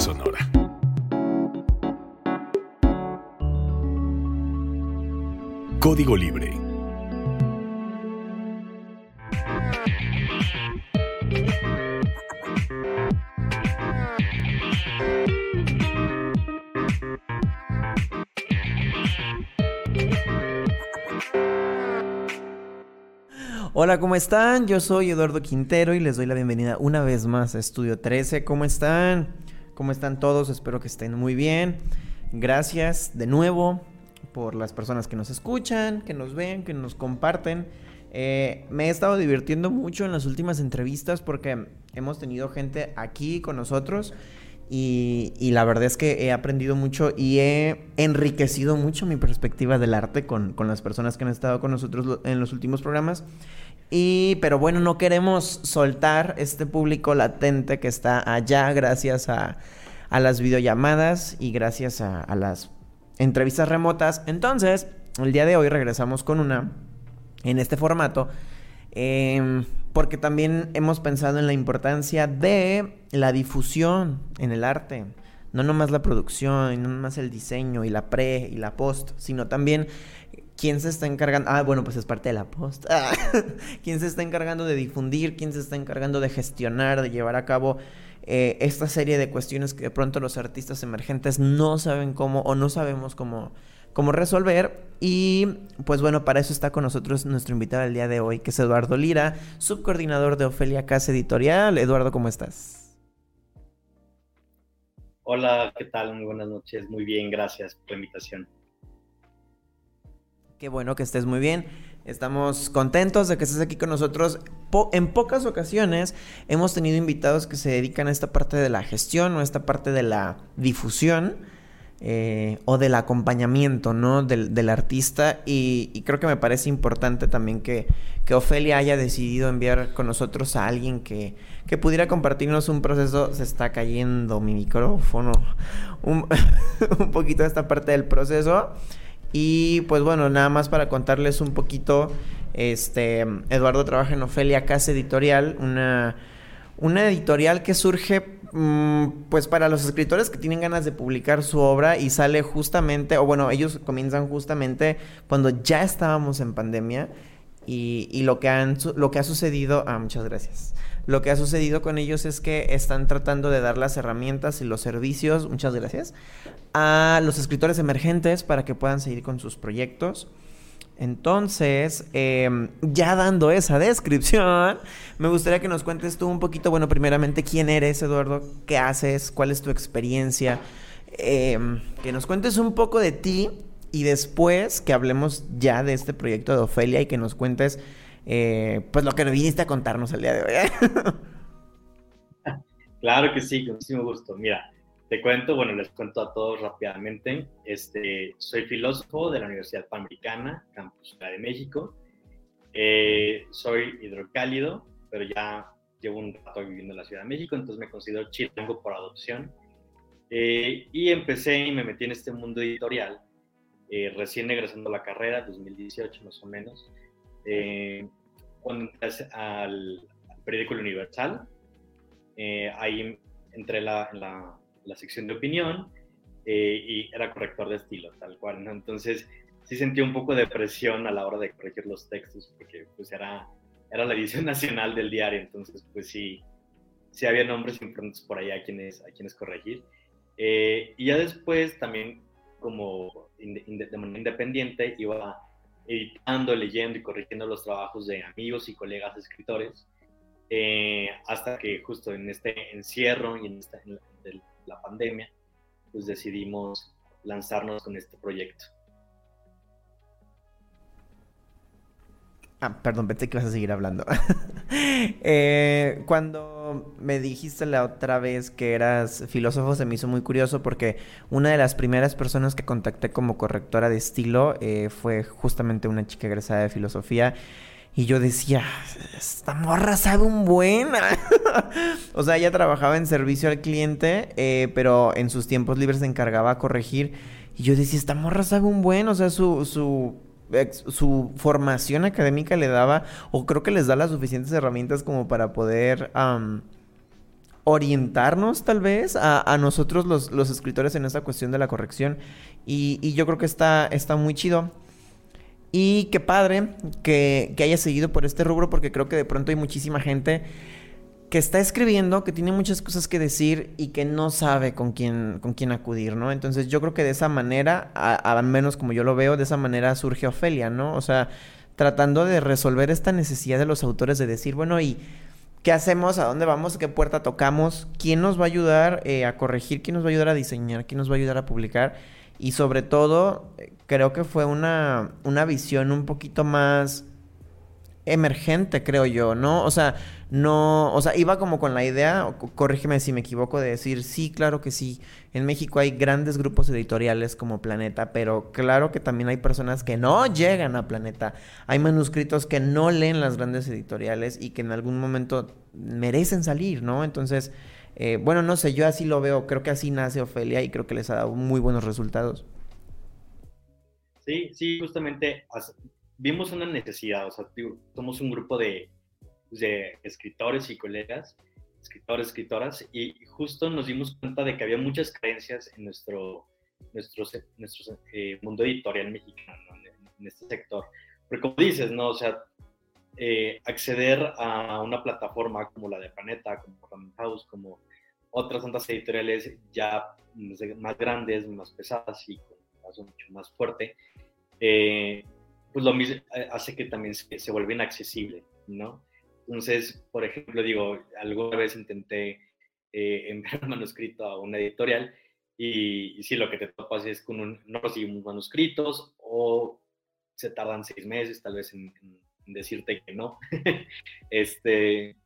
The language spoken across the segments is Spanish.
sonora. Código Libre Hola, ¿cómo están? Yo soy Eduardo Quintero y les doy la bienvenida una vez más a Estudio 13. ¿Cómo están? ¿Cómo están todos? Espero que estén muy bien. Gracias de nuevo por las personas que nos escuchan, que nos ven, que nos comparten. Eh, me he estado divirtiendo mucho en las últimas entrevistas porque hemos tenido gente aquí con nosotros y, la verdad es que he aprendido mucho y he enriquecido mucho mi perspectiva del arte con, con las personas que han estado con nosotros en los últimos programas. Y, pero bueno, no queremos soltar este público latente que está allá gracias a, a las videollamadas y gracias a, las entrevistas remotas. Entonces, el día de hoy regresamos con una en este formato. Eh, porque también hemos pensado en la importancia de la difusión en el arte. No nomás la producción, no nomás el diseño y la pre y la post, sino también quién se está encargando, ah, bueno, pues es parte de la post, quién se está encargando de difundir, quién se está encargando de gestionar, de llevar a cabo eh, esta serie de cuestiones que de pronto los artistas emergentes no saben cómo o no sabemos cómo, cómo resolver. Y pues bueno, para eso está con nosotros nuestro invitado el día de hoy, que es Eduardo Lira, subcoordinador de Ofelia Casa Editorial. Eduardo, ¿cómo estás? Hola, ¿qué tal? Muy buenas noches. Muy bien, gracias por la invitación. Qué bueno que estés muy bien. Estamos contentos de que estés aquí con nosotros. en pocas ocasiones hemos tenido invitados que se dedican a esta parte de la gestión o a esta parte de la difusión. Eh, o del acompañamiento, ¿no? Del, artista. Y, creo que me parece importante también que, que, Ofelia haya decidido enviar con nosotros a alguien que, que pudiera compartirnos un proceso. Se está cayendo mi micrófono. Un, un poquito esta parte del proceso. Y pues bueno, nada más para contarles un poquito, este, Eduardo trabaja en Ofelia Casa Editorial, una, una editorial que surge mm, pues para los escritores que tienen ganas de publicar su obra y sale justamente, o bueno, ellos comienzan justamente cuando ya estábamos en pandemia y, y lo, que han, lo que ha sucedido, ah, muchas gracias. Lo que ha sucedido con ellos es que están tratando de dar las herramientas y los servicios, muchas gracias, a los escritores emergentes para que puedan seguir con sus proyectos. Entonces, em, ya dando esa descripción, me gustaría que nos cuentes tú un poquito, bueno, primeramente, quién eres, Eduardo, qué haces, cuál es tu experiencia, em, que nos cuentes un poco de ti y después que hablemos ya de este proyecto de Ofelia y que nos cuentes eh, pues lo que viniste a contarnos el día de hoy. ¿eh? claro que sí, con muchísimo gusto. Mira, te cuento, bueno, les cuento a todos rápidamente. Este, soy filósofo de la Universidad Panamericana, Campus Ciudad de México. Eh, soy hidrocálido, pero ya llevo un rato viviendo en la Ciudad de México, entonces me considero chilango por adopción. y empecé y me metí en este mundo editorial, recién egresando la carrera, 2018 más o menos cuando entré al, periódico Universal, eh, ahí entré la, en la, sección de opinión eh, y era corrector de estilo, tal cual, ¿no? Entonces sí sentí un poco de presión a la hora de corregir los textos, porque pues era, era la edición nacional del diario, entonces pues sí, sí había nombres importantes por ahí a quienes, a quienes corregir. Eh, y ya después también como de manera independiente iba editando, leyendo y corrigiendo los trabajos de amigos y colegas escritores, eh, hasta que justo en este encierro y en, esta, la, pandemia, pues decidimos lanzarnos con este proyecto. Ah, perdón, pensé que vas a seguir hablando. eh, cuando me dijiste la otra vez que eras filósofo, se me hizo muy curioso porque una de las primeras personas que contacté como correctora de estilo eh, fue justamente una chica egresada de filosofía. Y yo decía, esta morra sabe un buen. o sea, ella trabajaba en servicio al cliente, eh, pero en sus tiempos libres se encargaba a corregir. Y yo decía, esta morra sabe un buen. O sea, su, su su formación académica le daba, o creo que les da las suficientes herramientas como para poder orientarnos tal vez a, nosotros los, escritores en esa cuestión de la corrección. Y, yo creo que está, está muy chido. Y qué padre que, que haya seguido por este rubro porque creo que de pronto hay muchísima gente que está escribiendo, que tiene muchas cosas que decir y que no sabe con quién, con quién acudir, ¿no? Entonces yo creo que de esa manera, al menos como yo lo veo, de esa manera surge Ofelia, ¿no? O sea, tratando de resolver esta necesidad de los autores de decir, bueno, ¿y qué hacemos? ¿A dónde vamos? ¿Qué puerta tocamos? ¿Quién nos va a ayudar eh, a corregir? ¿Quién nos va a ayudar a diseñar? ¿Quién nos va a ayudar a publicar? Y sobre todo, creo que fue una, una visión un poquito más emergente, creo yo, ¿no? O sea, no, o sea, iba como con la idea, corrígeme si me equivoco, de decir, sí, claro que sí, en México hay grandes grupos editoriales como Planeta, pero claro que también hay personas que no llegan a Planeta, hay manuscritos que no leen las grandes editoriales y que en algún momento merecen salir, ¿no? Entonces, eh, bueno, no sé, yo así lo veo, creo que así nace Ofelia y creo que les ha dado muy buenos resultados. Sí, sí, justamente vimos una necesidad, o sea, somos un grupo de, de escritores y colegas, escritores, escritoras, y justo nos dimos cuenta de que había muchas creencias en nuestro, nuestro, nuestro eh, mundo editorial mexicano, en, este sector. Porque como dices, ¿no? O sea, eh, acceder a una plataforma como la de Planeta, como Random House, como otras tantas editoriales ya más grandes, más pesadas y con un caso mucho más fuerte, eh, pues lo mismo hace que también se, se vuelva inaccesible, ¿no? Entonces, por ejemplo, digo, alguna vez intenté eh, enviar un manuscrito a una editorial y, si lo que te topas es con un, no recibimos manuscritos o se tardan seis meses tal vez en, decirte que no. este,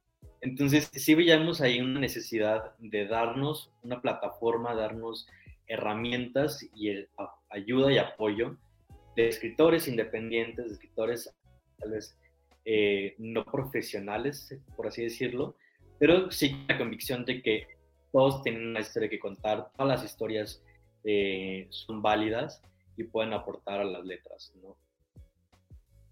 entonces, sí veíamos ahí una necesidad de darnos una plataforma, darnos herramientas y ayuda y apoyo de escritores independientes, de escritores tal vez eh, no profesionales, por así decirlo, pero sí la convicción de que todos tienen una historia que contar, todas las historias eh, son válidas y pueden aportar a las letras, ¿no?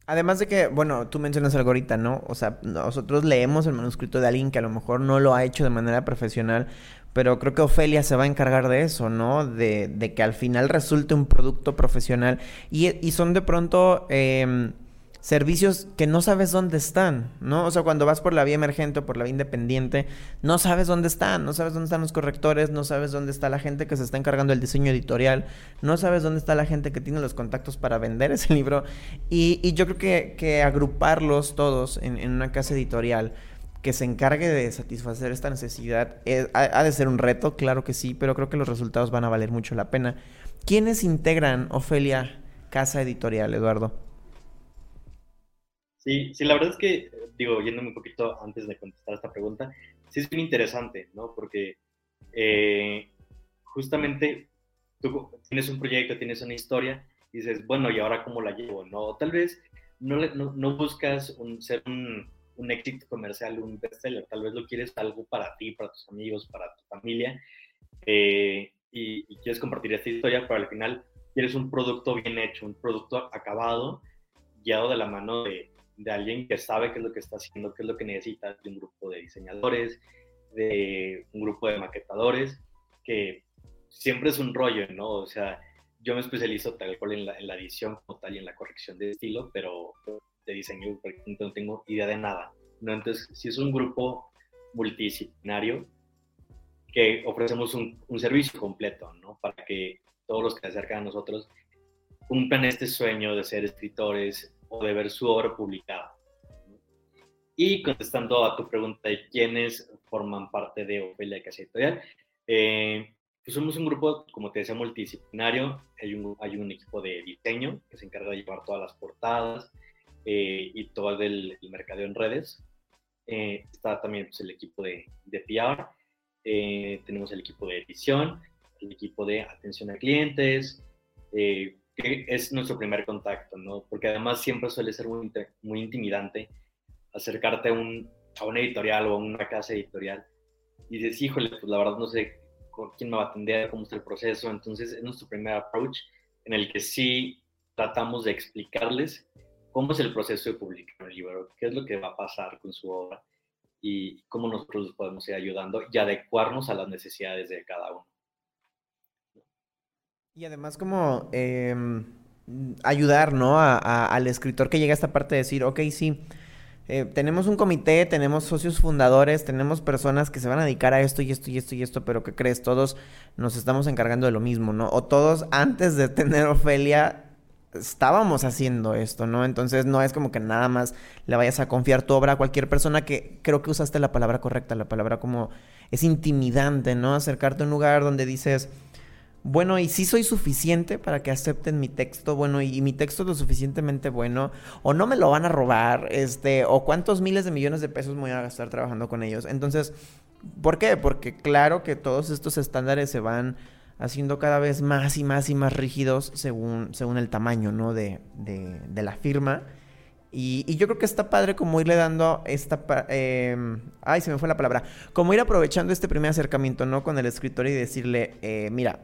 Además de que, bueno, tú mencionas algo ahorita, ¿no? O sea, nosotros leemos el manuscrito de alguien que a lo mejor no lo ha hecho de manera profesional, pero creo que Ofelia se va a encargar de eso, ¿no? De, que al final resulte un producto profesional. Y, son de pronto eh, servicios que no sabes dónde están, ¿no? O sea, cuando vas por la vía emergente o por la vía independiente, no sabes dónde están, no sabes dónde están los correctores, no sabes dónde está la gente que se está encargando del diseño editorial, no sabes dónde está la gente que tiene los contactos para vender ese libro. Y, y yo creo que, que agruparlos todos en, en una casa editorial que se encargue de satisfacer esta necesidad. Eh, ha, de ser un reto, claro que sí, pero creo que los resultados van a valer mucho la pena. ¿Quiénes integran Ofelia Casa Editorial, Eduardo? Sí, sí, la verdad es que, digo, yéndome un poquito antes de contestar esta pregunta, sí es muy interesante, ¿no? Porque eh, justamente tú tienes un proyecto, tienes una historia, y dices, bueno, ¿y ahora cómo la llevo? No, tal vez no, no, no buscas un, ser un un éxito comercial, un bestseller. Tal vez lo quieres algo para ti, para tus amigos, para tu familia, eh, y, quieres compartir esta historia, pero al final quieres un producto bien hecho, un producto acabado, guiado de la mano de, de alguien que sabe qué es lo que está haciendo, qué es lo que necesita, de un grupo de diseñadores, de un grupo de maquetadores, que siempre es un rollo, ¿no? O sea, yo me especializo tal cual en la, edición como tal y en la corrección de estilo, pero de diseño, no tengo idea de nada. ¿no? Entonces, si es un grupo multidisciplinario que ofrecemos un, un, servicio completo, ¿no? Para que todos los que se acercan a nosotros cumplan este sueño de ser escritores o de ver su obra publicada. Y contestando a tu pregunta de quiénes forman parte de Ofelia Casa Editorial, eh, pues somos un grupo, como te decía, multidisciplinario. Hay un, hay un equipo de diseño que se encarga de llevar todas las portadas, eh, y todo el, mercadeo en redes. Eh, está también pues, el equipo de, de PR, eh, tenemos el equipo de edición, el equipo de atención a clientes, es nuestro primer contacto, ¿no? Porque además siempre suele ser muy, intimidante acercarte a, un, una editorial o a una casa editorial y dices, híjole, pues la verdad no sé quién me va a atender, cómo está el proceso. Entonces es nuestro primer approach en el que sí tratamos de explicarles cómo es el proceso de publicar un libro, qué es lo que va a pasar con su obra y cómo nosotros podemos ir ayudando y adecuarnos a las necesidades de cada uno. Y además como em, ayudar, ¿no? al escritor que llega a esta parte de decir, ok, sí, eh, tenemos un comité, tenemos socios fundadores, tenemos personas que se van a dedicar a esto y esto y esto y esto, pero ¿qué crees? Todos nos estamos encargando de lo mismo, ¿no? O todos antes de tener Ofelia estábamos haciendo esto, ¿no? Entonces no es como que nada más le vayas a confiar tu obra a cualquier persona que creo que usaste la palabra correcta, la palabra como es intimidante, ¿no? Acercarte a un lugar donde dices, bueno, y si soy suficiente para que acepten mi texto, bueno, y, mi texto es lo suficientemente bueno, o no me lo van a robar, este, o cuántos miles de millones de pesos me voy a gastar trabajando con ellos. Entonces, ¿por qué? Porque claro que todos estos estándares se van haciendo cada vez más y más y más rígidos según, según el tamaño, ¿no? De, de, la firma. Y, yo creo que está padre como irle dando esta... Eh, ay, se me fue la palabra. Como ir aprovechando este primer acercamiento, ¿no? Con el escritor y decirle, eh, mira,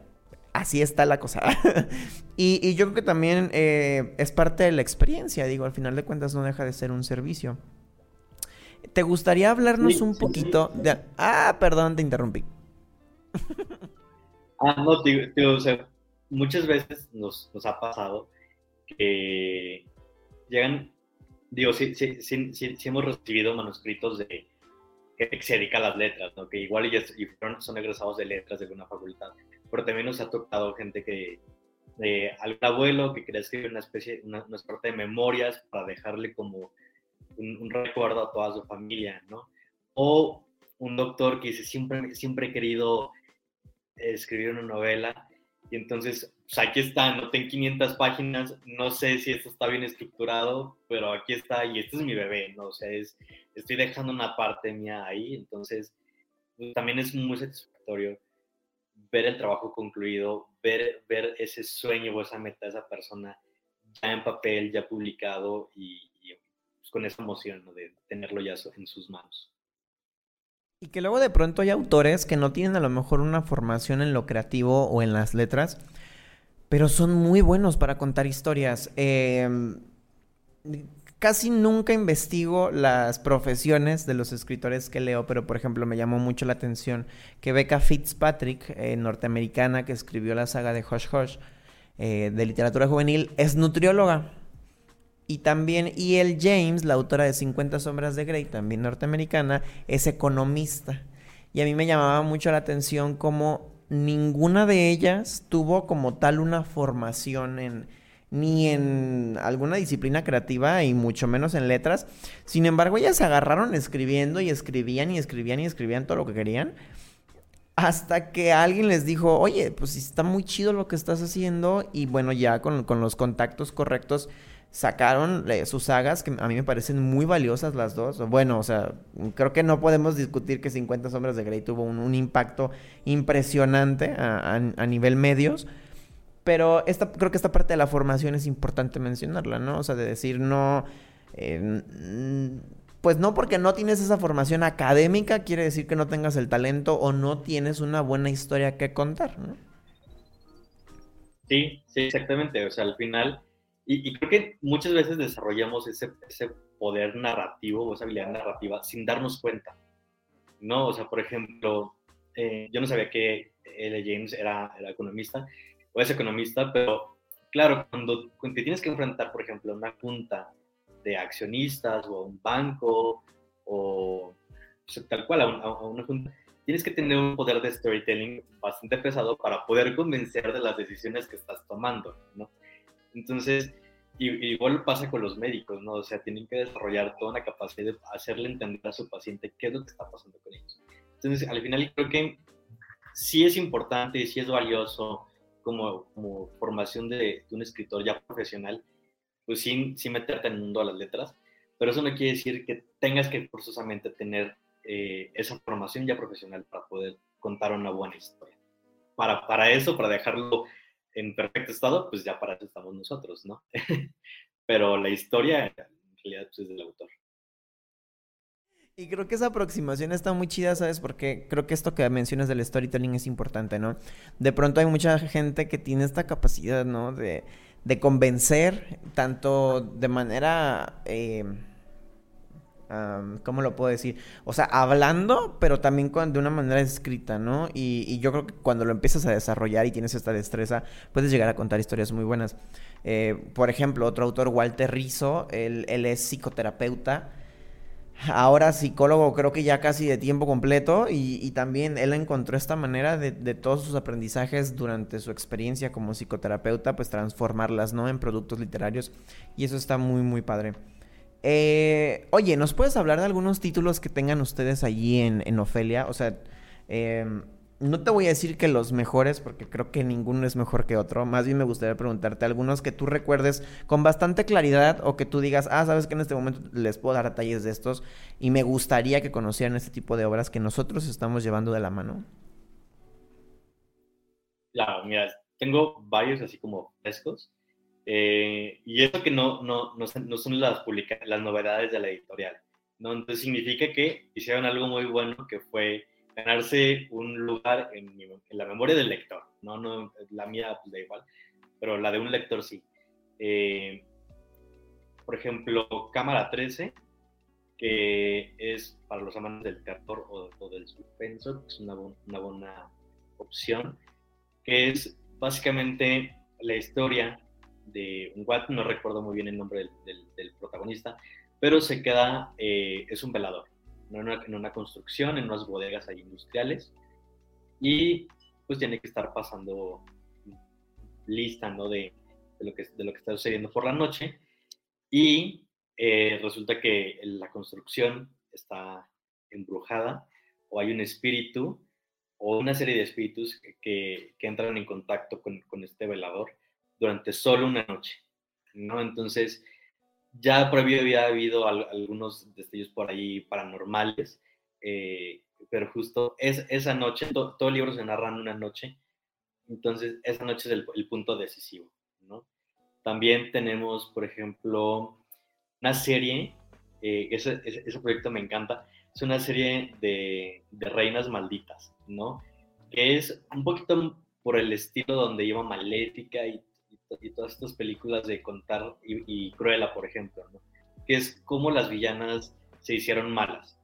así está la cosa. y, y, yo creo que también eh, es parte de la experiencia, digo, al final de cuentas no deja de ser un servicio. ¿Te gustaría hablarnos un poquito de... Ah, perdón, te interrumpí. Ah, no, tío, o sea, muchas veces nos, nos, ha pasado que llegan, digo, sí, sí, sí, sí, hemos recibido manuscritos de que se dedica a las letras, ¿no? Que igual ellos son egresados de letras de alguna facultad, pero también nos ha tocado gente que, de algún abuelo que quería escribir una especie, una, una suerte de memorias para dejarle como un, un, recuerdo a toda su familia, ¿no? O un doctor que dice, siempre, siempre he querido escribir una novela. Y entonces, pues aquí está, anoté en 500 páginas, no sé si esto está bien estructurado, pero aquí está y este es mi bebé, ¿no? O sea, es, estoy dejando una parte mía ahí, entonces pues, también es muy satisfactorio ver el trabajo concluido, ver, ver ese sueño o esa meta de esa persona ya en papel, ya publicado y, pues, con esa emoción de tenerlo ya en sus manos. Y que luego de pronto hay autores que no tienen a lo mejor una formación en lo creativo o en las letras, pero son muy buenos para contar historias. Em, casi nunca investigo las profesiones de los escritores que leo, pero por ejemplo me llamó mucho la atención que Becca Fitzpatrick, eh, norteamericana que escribió la saga de Hush Hush eh, de literatura juvenil, es nutrióloga. Y también E.L. James, la autora de 50 sombras de Grey, también norteamericana, es economista. Y a mí me llamaba mucho la atención como ninguna de ellas tuvo como tal una formación en ni en alguna disciplina creativa y mucho menos en letras. Sin embargo, ellas se agarraron escribiendo y escribían y escribían y escribían todo lo que querían. Hasta que alguien les dijo, oye, pues está muy chido lo que estás haciendo. Y bueno, ya con, con los contactos correctos sacaron eh, sus sagas, que a mí me parecen muy valiosas las dos. Bueno, o sea, creo que no podemos discutir que 50 sombras de Grey tuvo un, impacto impresionante a, nivel medios. Pero esta, creo que esta parte de la formación es importante mencionarla, ¿no? O sea, de decir no... Eh, pues no porque no tienes esa formación académica quiere decir que no tengas el talento o no tienes una buena historia que contar, ¿no? Sí, sí, exactamente. O sea, al final y, creo que muchas veces desarrollamos ese, ese poder narrativo o esa habilidad narrativa sin darnos cuenta, ¿no? O sea, por ejemplo, eh, yo no sabía que L. James era, economista o es economista, pero claro, cuando, te tienes que enfrentar, por ejemplo, a una junta de accionistas o a un banco o, tal cual a, a una junta, tienes que tener un poder de storytelling bastante pesado para poder convencer de las decisiones que estás tomando, ¿no? Entonces, igual pasa con los médicos, ¿no? O sea, tienen que desarrollar toda una capacidad de hacerle entender a su paciente qué es lo que está pasando con ellos. Entonces, al final creo que sí es importante y sí es valioso como, formación de, un escritor ya profesional, pues sin, sin meterte en el mundo de las letras, pero eso no quiere decir que tengas que forzosamente tener eh, esa formación ya profesional para poder contar una buena historia. Para, para eso, para dejarlo en perfecto estado, pues ya para eso estamos nosotros, ¿no? Pero la historia en realidad pues, es del autor. Y creo que esa aproximación está muy chida, ¿sabes? Porque creo que esto que mencionas del storytelling es importante, ¿no? De pronto hay mucha gente que tiene esta capacidad, ¿no? De, de convencer, tanto de manera... Eh, ¿cómo lo puedo decir? O sea, hablando, pero también de una manera escrita, ¿no? Y, yo creo que cuando lo empiezas a desarrollar y tienes esta destreza, puedes llegar a contar historias muy buenas. Eh, por ejemplo, otro autor, Walter Rizzo, él, es psicoterapeuta, ahora psicólogo creo que ya casi de tiempo completo y, también él encontró esta manera de, todos sus aprendizajes durante su experiencia como psicoterapeuta, pues transformarlas, ¿no? En productos literarios y eso está muy, muy padre. Eh, oye, ¿nos puedes hablar de algunos títulos que tengan ustedes allí en, en Ofelia? O sea, em, no te voy a decir que los mejores, porque creo que ninguno es mejor que otro. Más bien me gustaría preguntarte algunos que tú recuerdes con bastante claridad o que tú digas, ah, sabes que en este momento les puedo dar detalles de estos y me gustaría que conocieran este tipo de obras que nosotros estamos llevando de la mano. Claro, mira, tengo varios así como frescos. Eh, y eso que no, no, no, son las, las novedades de la editorial, ¿no? Entonces significa que hicieron algo muy bueno que fue ganarse un lugar en, la memoria del lector, ¿no? no la mía pues da igual, pero la de un lector sí. Eh, por ejemplo, Cámara 13, que es para los amantes del terror o, del suspenso, es una, buena opción, que es básicamente la historia de un guat, no recuerdo muy bien el nombre del, protagonista, pero se queda, eh, es un velador, en una, construcción, en unas bodegas ahí industriales, y pues tiene que estar pasando lista, ¿no? De, lo, que, de lo que está sucediendo por la noche, y eh, resulta que la construcción está embrujada, o hay un espíritu, o una serie de espíritus que, que entran en contacto con, con este velador, durante solo una noche, ¿no? Entonces, ya previo había habido algunos destellos por ahí paranormales, eh, pero justo es, esa noche, todo el libro se narra en una noche, entonces esa noche es el, punto decisivo, ¿no? También tenemos, por ejemplo, una serie, eh, ese, ese, proyecto me encanta, es una serie de, de reinas malditas, ¿no? Que es un poquito por el estilo donde iba Maléfica y y todas estas películas de contar y, Cruella, por ejemplo, que es como las villanas se hicieron malas,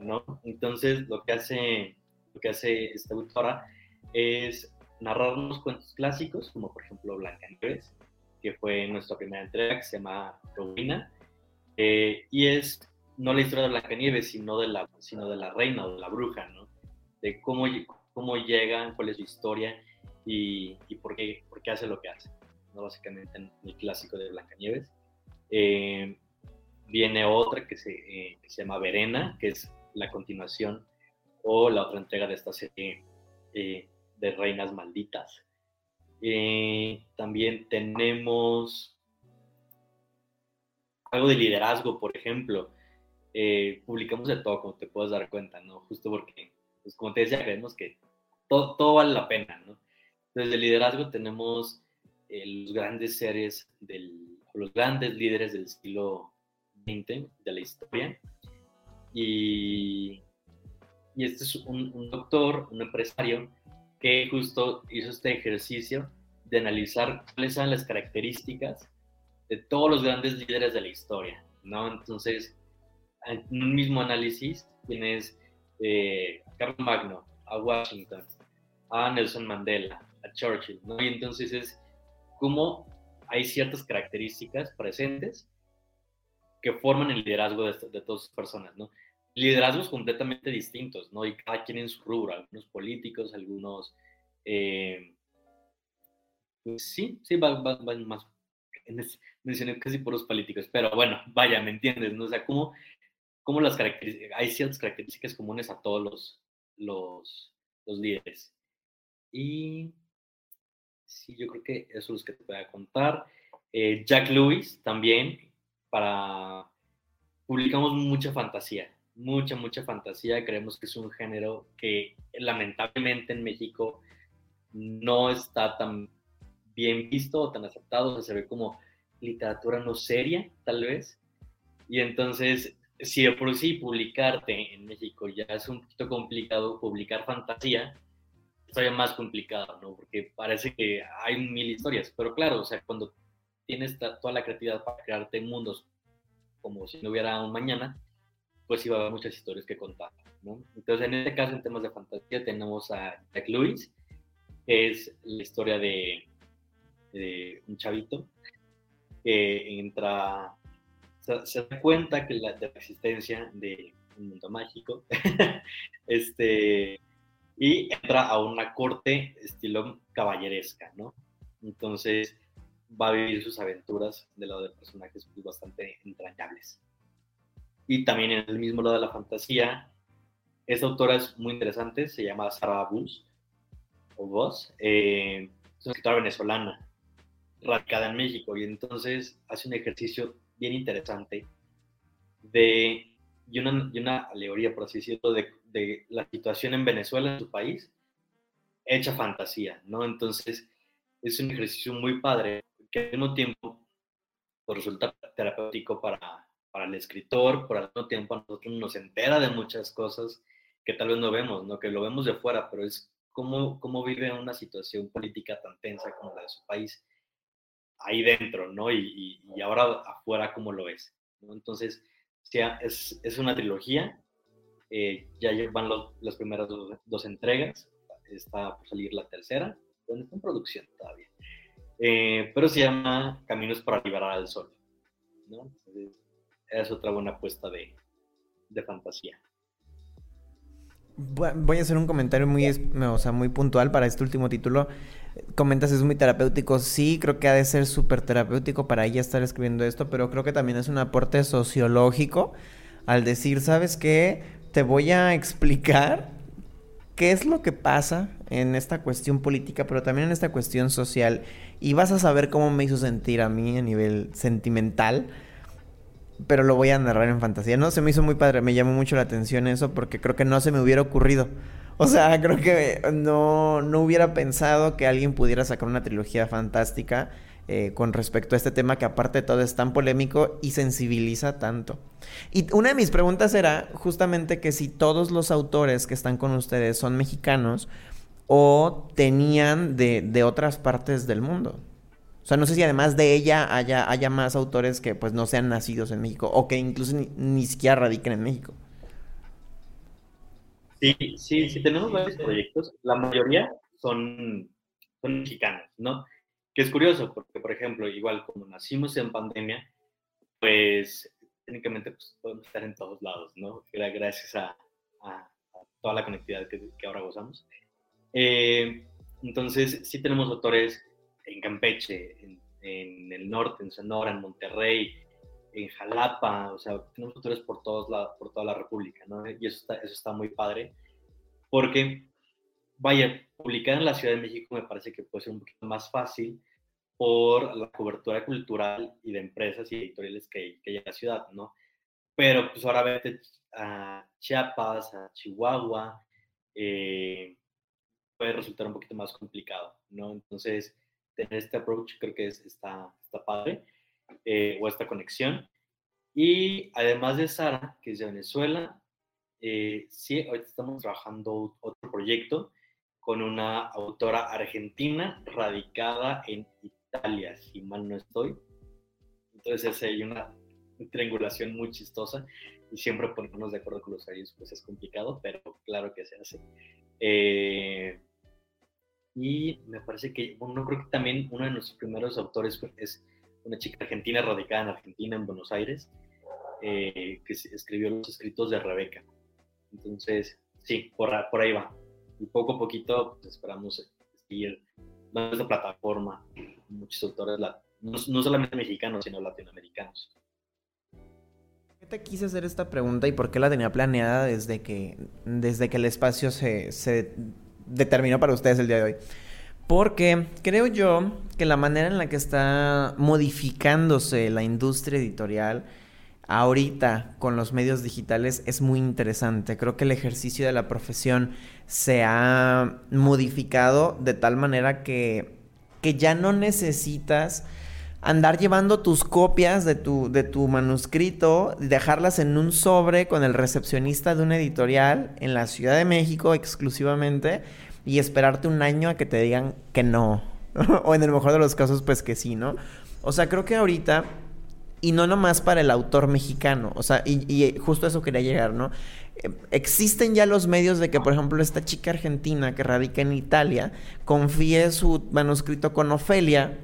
¿no? Entonces lo que hace, lo que hace esta autora es narrarnos cuentos clásicos, como por ejemplo Blancanieves, que fue nuestra primera entrega, que se llama Rowena, eh, y es no la historia de Blancanieves, sino de la, sino de la reina o de la bruja, ¿no? De cómo, cómo llegan, cuál es su historia y, y por, qué, por qué hace lo que hace básicamente en el clásico de Blancanieves. Eh, viene otra que se, eh, se, llama Verena, que es la continuación o la otra entrega de esta serie eh, de Reinas Malditas. también tenemos algo de liderazgo, por ejemplo. publicamos de todo, como te puedes dar cuenta, ¿no? Justo porque, pues como te decía, creemos que todo, todo vale la pena, ¿no? Desde liderazgo tenemos eh, los grandes seres, del, los grandes líderes del siglo XX de la historia. Y, y este es un, doctor, un empresario, que justo hizo este ejercicio de analizar cuáles son las características de todos los grandes líderes de la historia, ¿no? Entonces, en un mismo análisis tienes eh, a Carlos Magno, a Washington, a Nelson Mandela, a Churchill, ¿no? Y entonces es cómo hay ciertas características presentes que forman el liderazgo de, de todas esas personas, ¿no? Liderazgos completamente distintos, ¿no? Y cada quien en su rubro, algunos políticos, algunos... Eh, pues sí, sí, van, más... Mencioné casi por los políticos, pero bueno, vaya, ¿me entiendes? ¿no? O sea, cómo, cómo las características... Hay ciertas características comunes a todos los, los, los líderes. Y sí, yo creo que eso es lo que te voy a contar. Eh, Jack Lewis también, para... Publicamos mucha fantasía, mucha, mucha fantasía. Creemos que es un género que lamentablemente en México no está tan bien visto o tan aceptado, se ve como literatura no seria, tal vez. Y entonces, si de por sí publicarte en México ya es un poquito complicado, publicar fantasía, todavía más complicado, ¿no? Porque parece que hay mil historias, pero claro, o sea, cuando tienes toda la creatividad para crearte mundos como si no hubiera un mañana, pues iba a haber muchas historias que contar, ¿no? Entonces, en este caso, en temas de fantasía, tenemos a Jack Lewis, que es la historia de, de un chavito que entra, se, da cuenta que la, de la existencia de un mundo mágico, este, y entra a una corte estilo caballeresca, ¿no? Entonces va a vivir sus aventuras del lado de personajes pues, bastante entrañables. Y también en el mismo lado de la fantasía, esta autora es muy interesante, se llama Sarah Bus, o Vos, eh, es una escritora venezolana, radicada en México, y entonces hace un ejercicio bien interesante de, y una, y una alegoría, por así decirlo, de, de la situación en Venezuela, en su país, hecha fantasía, ¿no? Entonces, es un ejercicio muy padre, que al mismo tiempo pues, resulta terapéutico para, para el escritor, por al mismo tiempo nosotros nos entera de muchas cosas que tal vez no vemos, ¿no? Que lo vemos de fuera, pero es cómo, cómo vive una situación política tan tensa como la de su país ahí dentro, ¿no? Y, y, ahora afuera cómo lo es, ¿no? Entonces, sea, es, es una trilogía, eh, ya van las primeras dos, dos, entregas, está por salir la tercera, donde está en producción todavía, eh, pero se llama Caminos para liberar al sol, ¿no? Entonces, es otra buena apuesta de, de fantasía. Voy a hacer un comentario muy, o sea, muy puntual para este último título. Comentas es muy terapéutico. Sí, creo que ha de ser súper terapéutico para ella estar escribiendo esto, pero creo que también es un aporte sociológico al decir, ¿sabes qué? Te voy a explicar qué es lo que pasa en esta cuestión política, pero también en esta cuestión social. Y vas a saber cómo me hizo sentir a mí a nivel sentimental pero lo voy a narrar en fantasía. No, se me hizo muy padre, me llamó mucho la atención eso porque creo que no se me hubiera ocurrido. O sea, creo que no, no hubiera pensado que alguien pudiera sacar una trilogía fantástica eh, con respecto a este tema que aparte de todo es tan polémico y sensibiliza tanto. Y una de mis preguntas era justamente que si todos los autores que están con ustedes son mexicanos o tenían de, de otras partes del mundo. O sea, no sé si además de ella haya, haya más autores que pues no sean nacidos en México o que incluso ni, siquiera radiquen en México. Sí, sí, sí, tenemos varios proyectos. La mayoría son, son mexicanos, ¿no? Que es curioso, porque, por ejemplo, igual como nacimos en pandemia, pues técnicamente pues, podemos estar en todos lados, ¿no? Gracias a, toda la conectividad que, ahora gozamos. Eh, entonces, sí tenemos autores en Campeche, en, el norte, en Sonora, en Monterrey, en Jalapa, o sea, tenemos autores por, todos por toda la República, ¿no? Y eso está, eso está muy padre, porque, vaya, publicar en la Ciudad de México me parece que puede ser un poquito más fácil por la cobertura cultural y de empresas y editoriales que, que hay en la ciudad, ¿no? Pero pues ahora vete a Chiapas, a Chihuahua, eh, puede resultar un poquito más complicado, ¿no? Entonces, tener este approach creo que es, está, está padre, eh, o esta conexión. Y además de Sara, que es de Venezuela, eh, sí, ahorita estamos trabajando otro proyecto con una autora argentina radicada en Italia, si mal no estoy. Entonces hay una triangulación muy chistosa y siempre ponernos de acuerdo con los horarios pues es complicado, pero claro que se hace. Eh, y me parece que, bueno, creo que también uno de nuestros primeros autores es una chica argentina radicada en Argentina, en Buenos Aires, eh, que escribió los escritos de Rebeca. Entonces, sí, por, por ahí va. Y poco a poquito pues, esperamos seguir dando plataforma muchos autores, no, no, solamente mexicanos, sino latinoamericanos. ¿Qué te quise hacer esta pregunta y por qué la tenía planeada desde que, desde que el espacio se, se determinó para ustedes el día de hoy. Porque creo yo que la manera en la que está modificándose la industria editorial ahorita con los medios digitales es muy interesante. Creo que el ejercicio de la profesión se ha modificado de tal manera que, que ya no necesitas andar llevando tus copias de tu, de tu manuscrito, dejarlas en un sobre con el recepcionista de una editorial en la Ciudad de México exclusivamente y esperarte un año a que te digan que no. o en el mejor de los casos, pues que sí, ¿no? O sea, creo que ahorita, y no nomás para el autor mexicano, o sea, y, justo eso quería llegar, ¿no? Eh, existen ya los medios de que, por ejemplo, esta chica argentina que radica en Italia confíe su manuscrito con Ofelia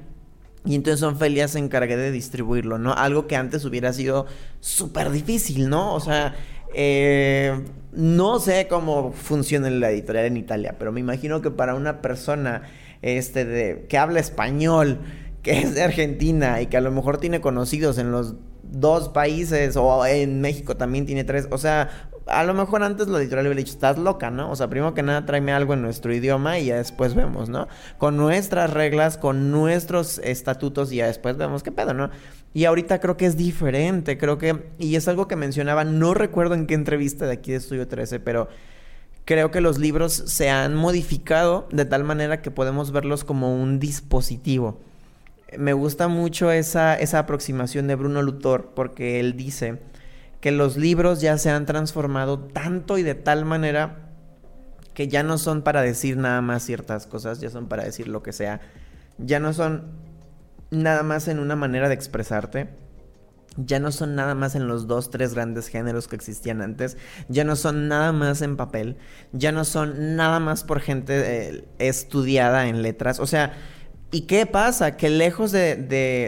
y entonces Ofelia se encargue de distribuirlo, ¿no? Algo que antes hubiera sido súper difícil, ¿no? O sea, eh, no sé cómo funciona la editorial en Italia, pero me imagino que para una persona este, de, que habla español, que es de Argentina y que a lo mejor tiene conocidos en los dos países o en México también tiene tres, o sea, a lo mejor antes lo editorial hubiera dicho, estás loca, ¿no? O sea, primero que nada tráeme algo en nuestro idioma y ya después vemos, ¿no? Con nuestras reglas, con nuestros estatutos y ya después vemos qué pedo, ¿no? Y ahorita creo que es diferente, creo que, y es algo que mencionaba, no recuerdo en qué entrevista de aquí de Estudio 13, pero creo que los libros se han modificado de tal manera que podemos verlos como un dispositivo. Me gusta mucho esa, esa aproximación de Bruno Luthor porque él dice que los libros ya se han transformado tanto y de tal manera que ya no son para decir nada más ciertas cosas, ya son para decir lo que sea, ya no son nada más en una manera de expresarte, ya no son nada más en los dos, tres grandes géneros que existían antes, ya no son nada más en papel, ya no son nada más por gente eh, estudiada en letras, o sea, ¿y qué pasa? Que lejos de,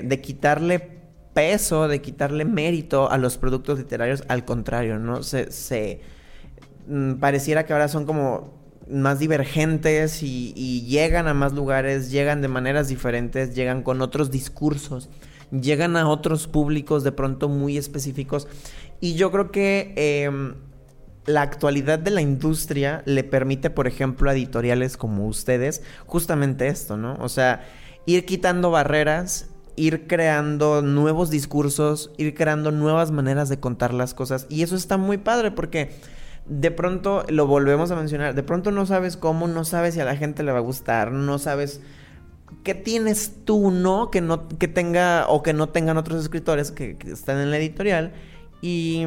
de quitarle peso, de quitarle mérito a los productos literarios, al contrario, ¿no? Se, se mm, pareciera que ahora son como más divergentes y, llegan a más lugares, llegan de maneras diferentes, llegan con otros discursos, llegan a otros públicos de pronto muy específicos. Y yo creo que em, la actualidad de la industria le permite, por ejemplo, a editoriales como ustedes, justamente esto, ¿no? O sea, ir quitando barreras, ir creando nuevos discursos, ir creando nuevas maneras de contar las cosas. Y eso está muy padre porque de pronto lo volvemos a mencionar, de pronto no sabes cómo, no sabes si a la gente le va a gustar, no sabes qué tienes tú, ¿no? Que no que tenga o que no tengan otros escritores que, están en la editorial y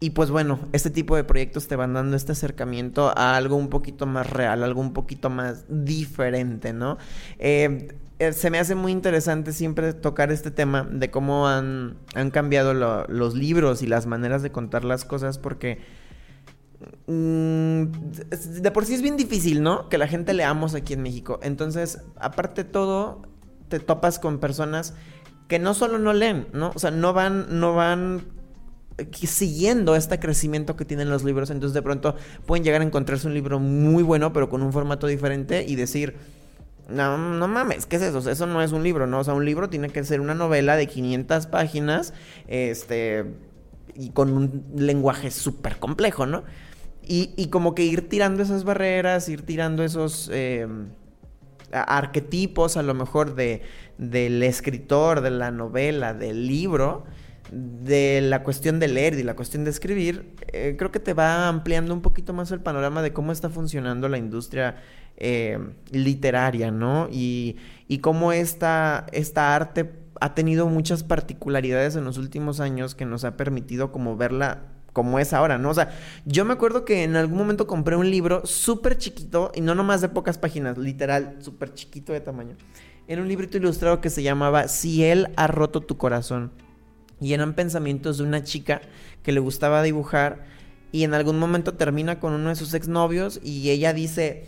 y pues bueno, este tipo de proyectos te van dando este acercamiento a algo un poquito más real, algo un poquito más diferente, ¿no? Eh, eh, se me hace muy interesante siempre tocar este tema de cómo han, han cambiado los libros y las maneras de contar las cosas porque mm, de por sí es bien difícil, ¿no? Que la gente leamos aquí en México. Entonces, aparte de todo, te topas con personas que no solo no leen, ¿no? O sea, no van, no van siguiendo este crecimiento que tienen los libros. Entonces, de pronto pueden llegar a encontrarse un libro muy bueno, pero con un formato diferente y decir no, no mames, ¿qué es eso? eso no es un libro, ¿no? O sea, un libro tiene que ser una novela de 500 páginas, este, y con un lenguaje súper complejo, ¿no? Y, como que ir tirando esas barreras, ir tirando esos em, arquetipos a lo mejor de, del escritor, de la novela, del libro, de la cuestión de leer y la cuestión de escribir, eh, creo que te va ampliando un poquito más el panorama de cómo está funcionando la industria eh, literaria, ¿no? Y, y cómo esta, esta arte ha tenido muchas particularidades en los últimos años que nos ha permitido como verla como es ahora, ¿no? O sea, yo me acuerdo que en algún momento compré un libro súper chiquito, y no nomás de pocas páginas, literal, súper chiquito de tamaño. Era un librito ilustrado que se llamaba Si él ha roto tu corazón. Y eran pensamientos de una chica que le gustaba dibujar y en algún momento termina con uno de sus exnovios y ella dice,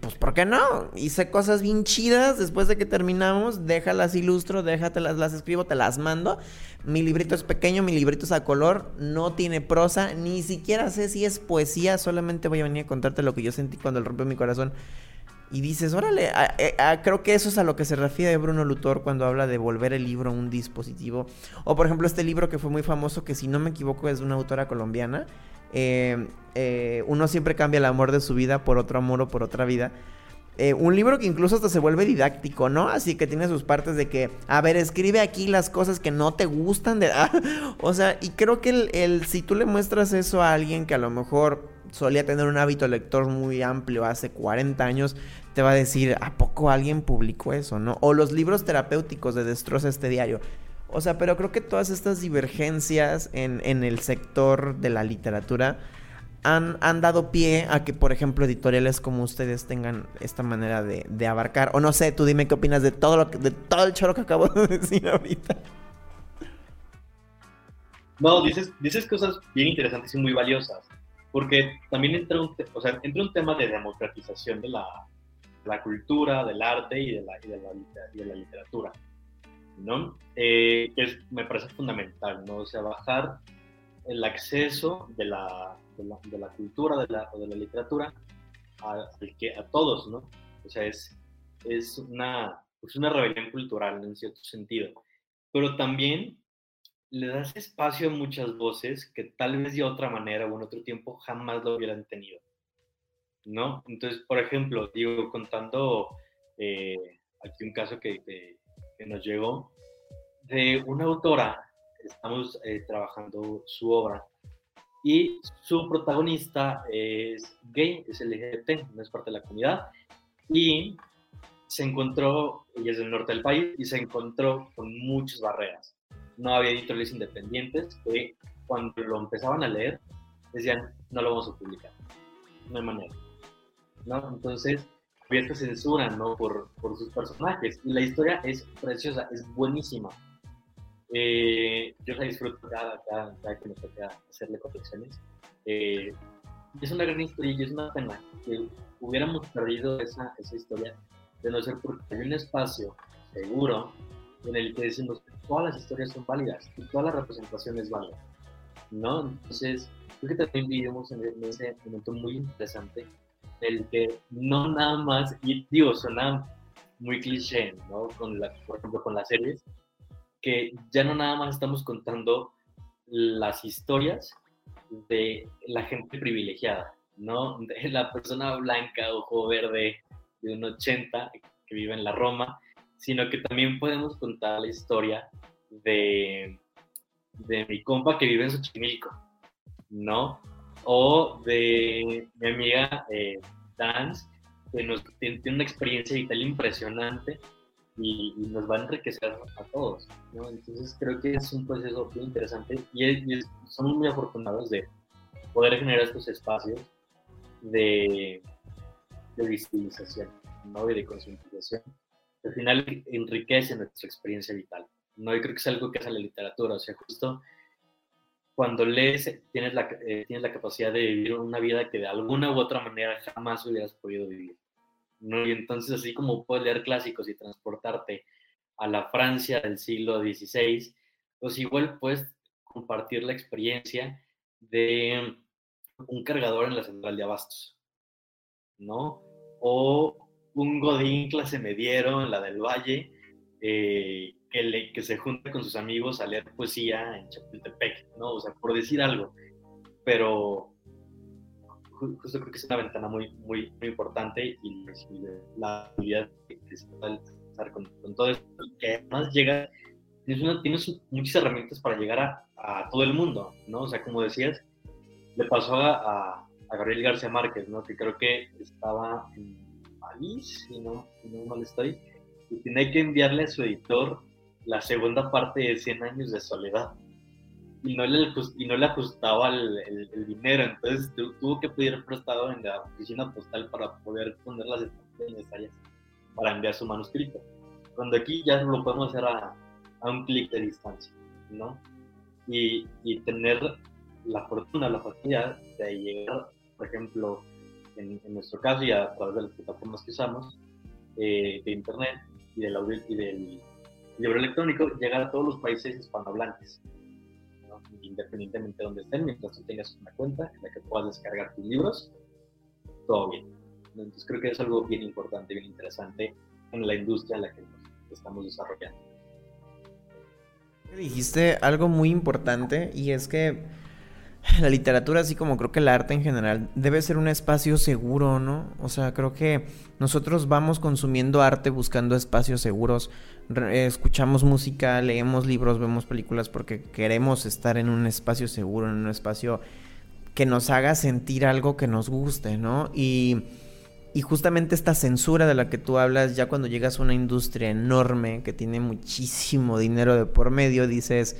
pues ¿por qué no? Hice cosas bien chidas después de que terminamos, déjalas ilustro, déjatelas, las escribo, te las mando. Mi librito es pequeño, mi librito es a color, no tiene prosa, ni siquiera sé si es poesía, solamente voy a venir a contarte lo que yo sentí cuando él rompió mi corazón. Y dices, órale, creo que eso es a lo que se refiere Bruno Luthor cuando habla de volver el libro un dispositivo. O por ejemplo este libro que fue muy famoso, que si no me equivoco es de una autora colombiana, eh, eh, uno siempre cambia el amor de su vida por otro amor o por otra vida. Eh, un libro que incluso hasta se vuelve didáctico, ¿no? Así que tiene sus partes de que, a ver, escribe aquí las cosas que no te gustan de... o sea, y creo que el, si tú le muestras eso a alguien que a lo mejor solía tener un hábito lector muy amplio hace 40 años, te va a decir, ¿a poco alguien publicó eso, no? O los libros terapéuticos de Destroza este diario. O sea, pero creo que todas estas divergencias en, el sector de la literatura han, han, dado pie a que, por ejemplo, editoriales como ustedes tengan esta manera de, de abarcar. O no sé, tú dime qué opinas de todo lo que, de todo el choro que acabo de decir ahorita. No, dices, dices cosas bien interesantes y muy valiosas, porque también entra un, o sea, entra un tema de democratización de la, la cultura, del arte y de la, y de la, de la literatura, ¿no? Eh, es, me parece fundamental, ¿no? O sea, bajar el acceso de la, de la, de cultura de la, o de la literatura a, que, a todos, ¿no? O sea, es, es una, pues una rebelión cultural en cierto sentido, pero también le das espacio a muchas voces que tal vez de otra manera o en otro tiempo jamás lo hubieran tenido. ¿No? Entonces, por ejemplo, digo, contando eh, aquí un caso que, nos llegó de una autora, estamos eh, trabajando su obra y su protagonista es gay, es LGBT, no es parte de la comunidad, y se encontró, ella es del norte del país, y se encontró con muchas barreras no había editoriales independientes que cuando lo empezaban a leer decían, no lo vamos a publicar, no hay manera. ¿no? Entonces, había esta censura ¿no? por, por sus personajes y la historia es preciosa, es buenísima. Eh, yo la disfruto cada, cada, cada, que me toca hacerle colecciones. Eh, es una gran historia y es una pena que hubiéramos perdido esa, esa historia de no ser porque hay un espacio seguro en el que decimos todas las historias son válidas y toda la representación es válida, ¿no? Entonces, creo que también vivimos en, ese momento muy interesante, el que no nada más, y digo, suena muy cliché, ¿no? Con la, por ejemplo, con las series, que ya no nada más estamos contando las historias de la gente privilegiada, ¿no? De la persona blanca, ojo verde, de un 80, que vive en la Roma, sino que también podemos contar la historia de, de mi compa que vive en Xochimilco, ¿no? O de mi amiga eh, Dance, que nos, tiene, una experiencia vital impresionante y, nos va a enriquecer a todos, ¿no? Entonces creo que es un proceso muy interesante y, somos muy afortunados de poder generar estos espacios de, de visibilización, ¿no? Y de concientización al final enriquece nuestra experiencia vital. ¿no? Y creo que es algo que hace la literatura, o sea, justo cuando lees tienes la, eh, tienes la capacidad de vivir una vida que de alguna u otra manera jamás hubieras podido vivir. ¿no? Y entonces así como puedes leer clásicos y transportarte a la Francia del siglo XVI, pues igual puedes compartir la experiencia de un cargador en la central de abastos, ¿no? O un godín clase mediero la del Valle, eh, que, le, que se junta con sus amigos a leer poesía en Chapultepec, ¿no? O sea, por decir algo. Pero justo creo que es una ventana muy, muy, muy importante y la habilidad de estar con, con, todo esto, que además llega, tienes, tienes, muchas herramientas para llegar a, a, todo el mundo, ¿no? O sea, como decías, le pasó a, a, a Gabriel García Márquez, ¿no? Que creo que estaba en si no, no mal estoy, y tiene que enviarle a su editor la segunda parte de 100 años de soledad. Y no le, y no le ajustaba el, el, dinero, entonces tuvo que pedir prestado en la oficina postal para poder poner las estancias necesarias para enviar su manuscrito. Cuando aquí ya lo podemos hacer a, a un clic de distancia, ¿no? Y, y tener la fortuna, la facilidad de llegar, por ejemplo, en, nuestro caso y a través de las plataformas que usamos, eh, de Internet y del, audio, y del libro electrónico, llegar a todos los países hispanohablantes, independientemente de donde estén, mientras tú tengas una cuenta en la que puedas descargar tus libros, todo bien. Entonces creo que es algo bien importante, bien interesante en la industria en la que nos estamos desarrollando. Dijiste algo muy importante y es que la literatura, así como creo que el arte en general, debe ser un espacio seguro, ¿no? O sea, creo que nosotros vamos consumiendo arte buscando espacios seguros, escuchamos música, leemos libros, vemos películas porque queremos estar en un espacio seguro, en un espacio que nos haga sentir algo que nos guste, ¿no? Y, y justamente esta censura de la que tú hablas, ya cuando llegas a una industria enorme que tiene muchísimo dinero de por medio, dices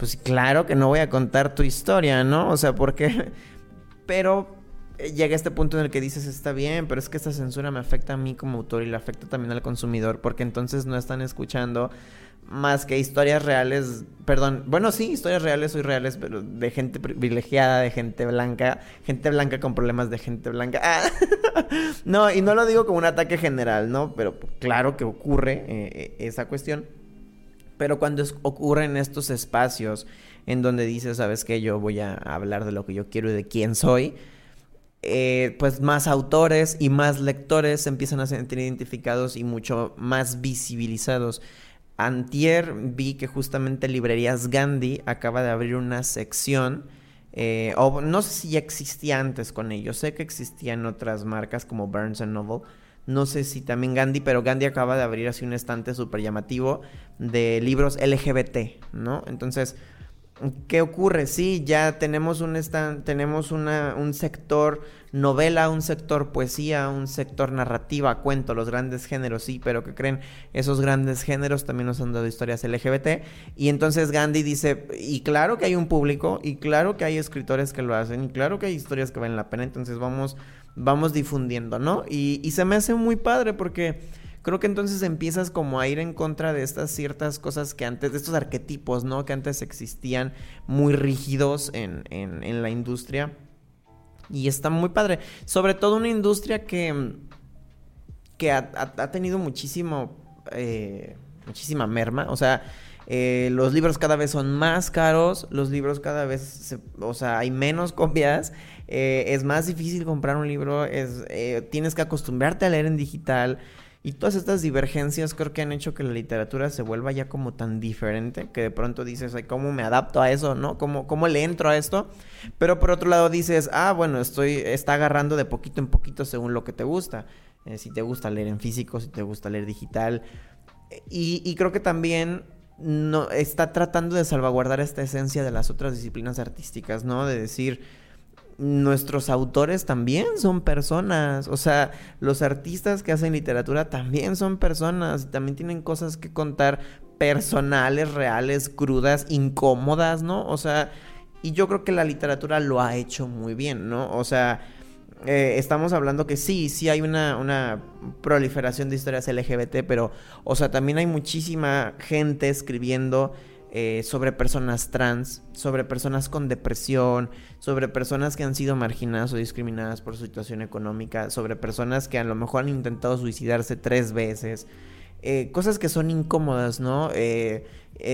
pues claro que no voy a contar tu historia, ¿no? O sea, porque... Pero eh, llega este punto en el que dices, está bien, pero es que esta censura me afecta a mí como autor y le afecta también al consumidor, porque entonces no están escuchando más que historias reales, perdón, bueno, sí, historias reales, soy reales, pero de gente privilegiada, de gente blanca, gente blanca con problemas de gente blanca. No, y no lo digo como un ataque general, ¿no? Pero claro que ocurre eh, eh, esa cuestión. Pero cuando ocurre en estos espacios en donde dices, sabes que yo voy a hablar de lo que yo quiero y de quién soy, eh, pues más autores y más lectores se empiezan a sentir identificados y mucho más visibilizados. Antier vi que justamente Librerías Gandhi acaba de abrir una sección, eh, no sé si ya existía antes con ellos, sé que existían otras marcas como Burns Noble, no sé si también Gandhi, pero Gandhi acaba de abrir así un estante súper llamativo de libros LGBT, ¿no? Entonces, ¿Qué ocurre? Sí, ya tenemos un tenemos una, un sector novela, un sector poesía, un sector narrativa, cuento, los grandes géneros, sí, pero que creen esos grandes géneros también nos han dado historias LGBT. Y entonces Gandhi dice, y claro que hay un público, y claro que hay escritores que lo hacen, y claro que hay historias que valen la pena, entonces vamos, vamos difundiendo, ¿no? Y, y se me hace muy padre porque creo que entonces empiezas como a ir en contra de estas ciertas cosas que antes, de estos arquetipos, ¿no? Que antes existían muy rígidos en, en, la industria. Y está muy padre. Sobre todo una industria que, que ha, tenido muchísimo, eh, muchísima merma. O sea, eh, los libros cada vez son más caros, los libros cada vez, o sea, hay menos copias, eh, es más difícil comprar un libro, es, tienes que acostumbrarte a leer en digital. Y todas estas divergencias creo que han hecho que la literatura se vuelva ya como tan diferente que de pronto dices, ay, ¿cómo me adapto a eso, no? ¿Cómo, cómo le entro a esto? Pero por otro lado dices, ah, bueno, estoy, está agarrando de poquito en poquito según lo que te gusta. Eh, si te gusta leer en físico, si te gusta leer digital. Y, y creo que también no, está tratando de salvaguardar esta esencia de las otras disciplinas artísticas, ¿no? De decir, nuestros autores también son personas. O sea, los artistas que hacen literatura también son personas. También tienen cosas que contar personales, reales, crudas, incómodas, ¿no? O sea, y yo creo que la literatura lo ha hecho muy bien, ¿no? O sea, eh, estamos hablando que sí, sí hay una, una proliferación de historias LGBT, pero, o sea, también hay muchísima gente escribiendo eh, sobre personas trans, sobre personas con depresión, sobre personas que han sido marginadas o discriminadas por su situación económica, sobre personas que a lo mejor han intentado suicidarse tres veces, eh, cosas que son incómodas, ¿no? Eh,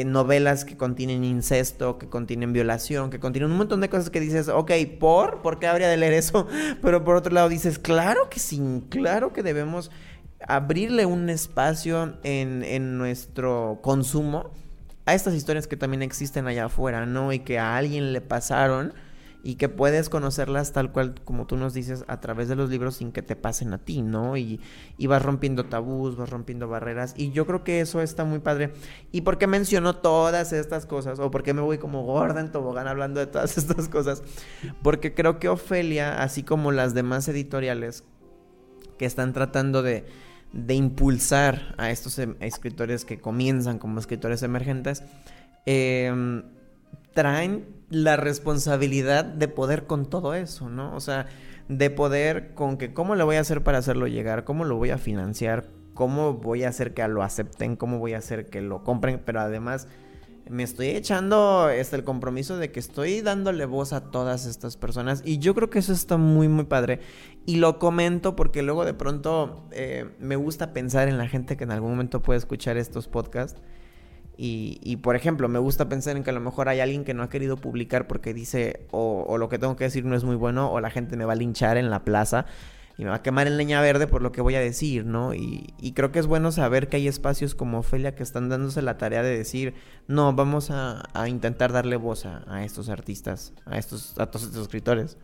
novelas que contienen incesto, que contienen violación, que contienen un montón de cosas que dices, ok, ¿por? ¿Por qué habría de leer eso? Pero por otro lado dices, claro que sí, claro que debemos abrirle un espacio en, en nuestro consumo a estas historias que también existen allá afuera, ¿no? Y que a alguien le pasaron y que puedes conocerlas tal cual como tú nos dices a través de los libros sin que te pasen a ti, ¿no? Y, y vas rompiendo tabús, vas rompiendo barreras y yo creo que eso está muy padre. ¿Y por qué menciono todas estas cosas? ¿O por qué me voy como gorda en tobogán hablando de todas estas cosas? Porque creo que Ofelia, así como las demás editoriales que están tratando de de impulsar a estos em, escritores que comienzan como escritores emergentes, em, traen la responsabilidad de poder con todo eso, ¿no? O sea, de poder con que cómo le voy a hacer para hacerlo llegar, cómo lo voy a financiar, cómo voy a hacer que lo acepten, cómo voy a hacer que lo compren, pero además me estoy echando este, el compromiso de que estoy dándole voz a todas estas personas y yo creo que eso está muy muy padre. Y lo comento porque luego de pronto eh, me gusta pensar en la gente que en algún momento puede escuchar estos podcasts. Y, y, por ejemplo me gusta pensar en que a lo mejor hay alguien que no ha querido publicar porque dice o, o lo que tengo que decir no es muy bueno o la gente me va a linchar en la plaza y me va a quemar en leña verde por lo que voy a decir, ¿no? Y, creo que es bueno saber que hay espacios como Ofelia que están dándose la tarea de decir, no, vamos a, intentar darle voz a, estos artistas, a estos, a todos estos escritores.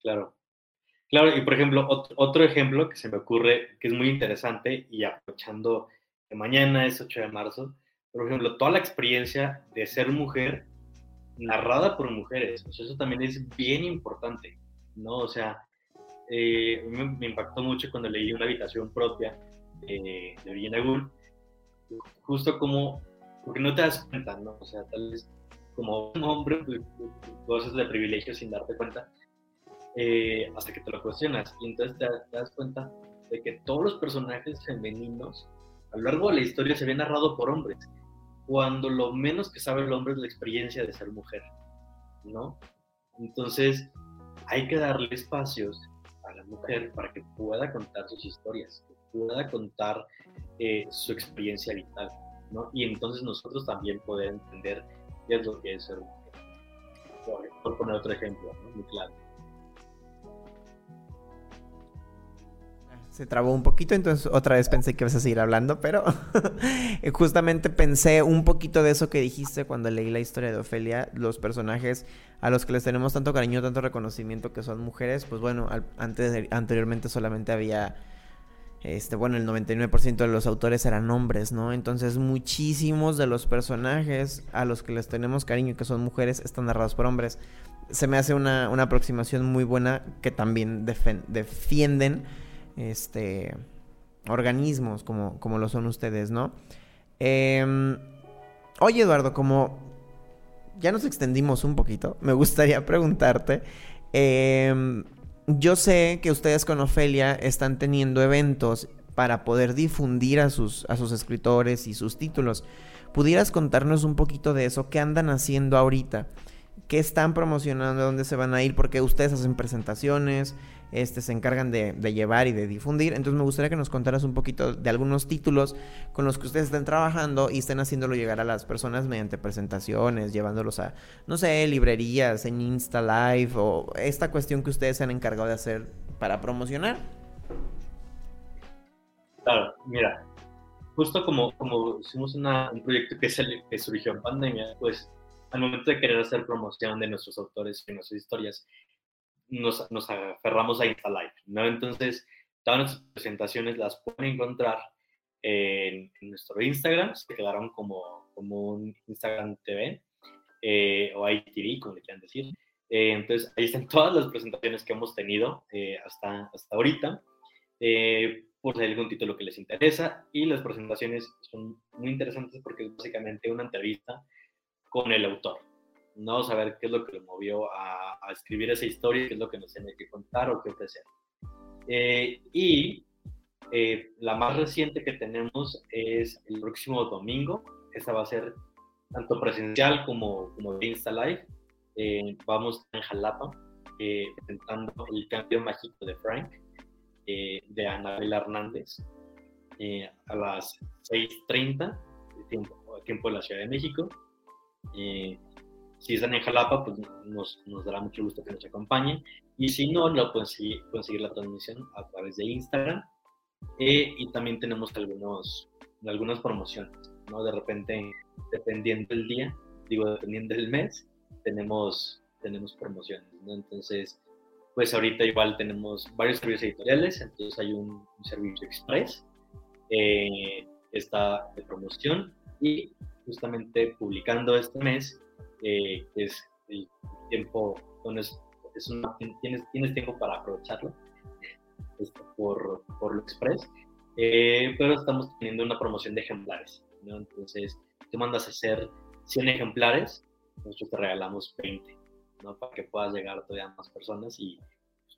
Claro. Claro, y por ejemplo, otro, ejemplo que se me ocurre que es muy interesante y aprovechando que mañana es 8 de marzo, por ejemplo, toda la experiencia de ser mujer narrada por mujeres, eso también es bien importante. ¿No? O sea, eh, me, impactó mucho cuando leí Una habitación propia de Virginia Woolf, justo como, porque no te das cuenta, ¿no? O sea, tal vez como un hombre, pues, cosas de privilegio sin darte cuenta, eh, hasta que te lo cuestionas. Y entonces te, das cuenta de que todos los personajes femeninos a lo largo de la historia se ven narrado por hombres, cuando lo menos que sabe el hombre es la experiencia de ser mujer, ¿no? Entonces, hay que darle espacios a la mujer para que pueda contar sus historias, que pueda contar eh, su experiencia vital, ¿no? Y entonces nosotros también poder entender qué es lo que es ser mujer. Por, poner otro ejemplo, ¿no? Muy claro. Se trabó un poquito, entonces otra vez pensé que ibas a seguir hablando, pero justamente pensé un poquito de eso que dijiste cuando leí la historia de Ofelia, los personajes a los que les tenemos tanto cariño, tanto reconocimiento que son mujeres, pues bueno, antes anteriormente solamente había este, bueno, el 99% de los autores eran hombres, ¿no? Entonces muchísimos de los personajes a los que les tenemos cariño que son mujeres están narrados por hombres. Se me hace una, una aproximación muy buena que también defienden este, organismos como, como lo son ustedes, ¿no? Em, oye, Eduardo, como ya nos extendimos un poquito, me gustaría preguntarte, em, yo sé que ustedes con Ofelia están teniendo eventos para poder difundir a sus, a sus escritores y sus títulos. ¿Pudieras contarnos un poquito de eso? ¿Qué andan haciendo ahorita? ¿Qué están promocionando? ¿Dónde se van a ir? Porque ustedes hacen presentaciones, este, se encargan de, llevar y de difundir. Entonces me gustaría que nos contaras un poquito de algunos títulos con los que ustedes estén trabajando y estén haciéndolo llegar a las personas mediante presentaciones, llevándolos a, no sé, librerías, en Insta Live o esta cuestión que ustedes se han encargado de hacer para promocionar. Claro, mira, justo como, como hicimos un proyecto que, que surgió en pandemia, pues al momento de querer hacer promoción de nuestros autores y nuestras historias, nos, aferramos a InstaLive, ¿no? Entonces, todas nuestras presentaciones las pueden encontrar en, nuestro Instagram, se quedaron como, como un Instagram TV eh, o ITV, como le quieran decir. Eh, entonces, ahí están todas las presentaciones que hemos tenido eh, hasta, hasta ahorita, por si hay algún título que les interesa. Y las presentaciones son muy interesantes porque es básicamente una entrevista con el autor, ¿no? Saber qué es lo que lo movió a, escribir esa historia, qué es lo que nos tiene que contar o qué ofrecer. Eh, y eh, la más reciente que tenemos es el próximo domingo. Esta va a ser tanto presencial como, como de Insta Live. Eh, vamos en Jalapa presentando el cambio mágico de Frank de Anabel Hernández a las 6.30 tiempo, tiempo de la Ciudad de México si están en Jalapa, pues nos, nos, dará mucho gusto que nos acompañen. Y si no, lo pueden seguir, la transmisión a través de Instagram. Eh, y también tenemos algunos, algunas promociones, ¿no? De repente, dependiendo del día, digo, dependiendo del mes, tenemos, tenemos promociones, ¿no? Entonces, pues ahorita igual tenemos varios servicios editoriales, entonces hay un, servicio express, eh, está de promoción y justamente publicando este mes eh, es el tiempo, bueno, es, tienes, tienes tiempo para aprovecharlo este, por, por lo express, eh, pero estamos teniendo una promoción de ejemplares, ¿no? Entonces, te mandas a hacer 100 ejemplares, nosotros te regalamos 20, ¿no? Para que puedas llegar a todavía más personas y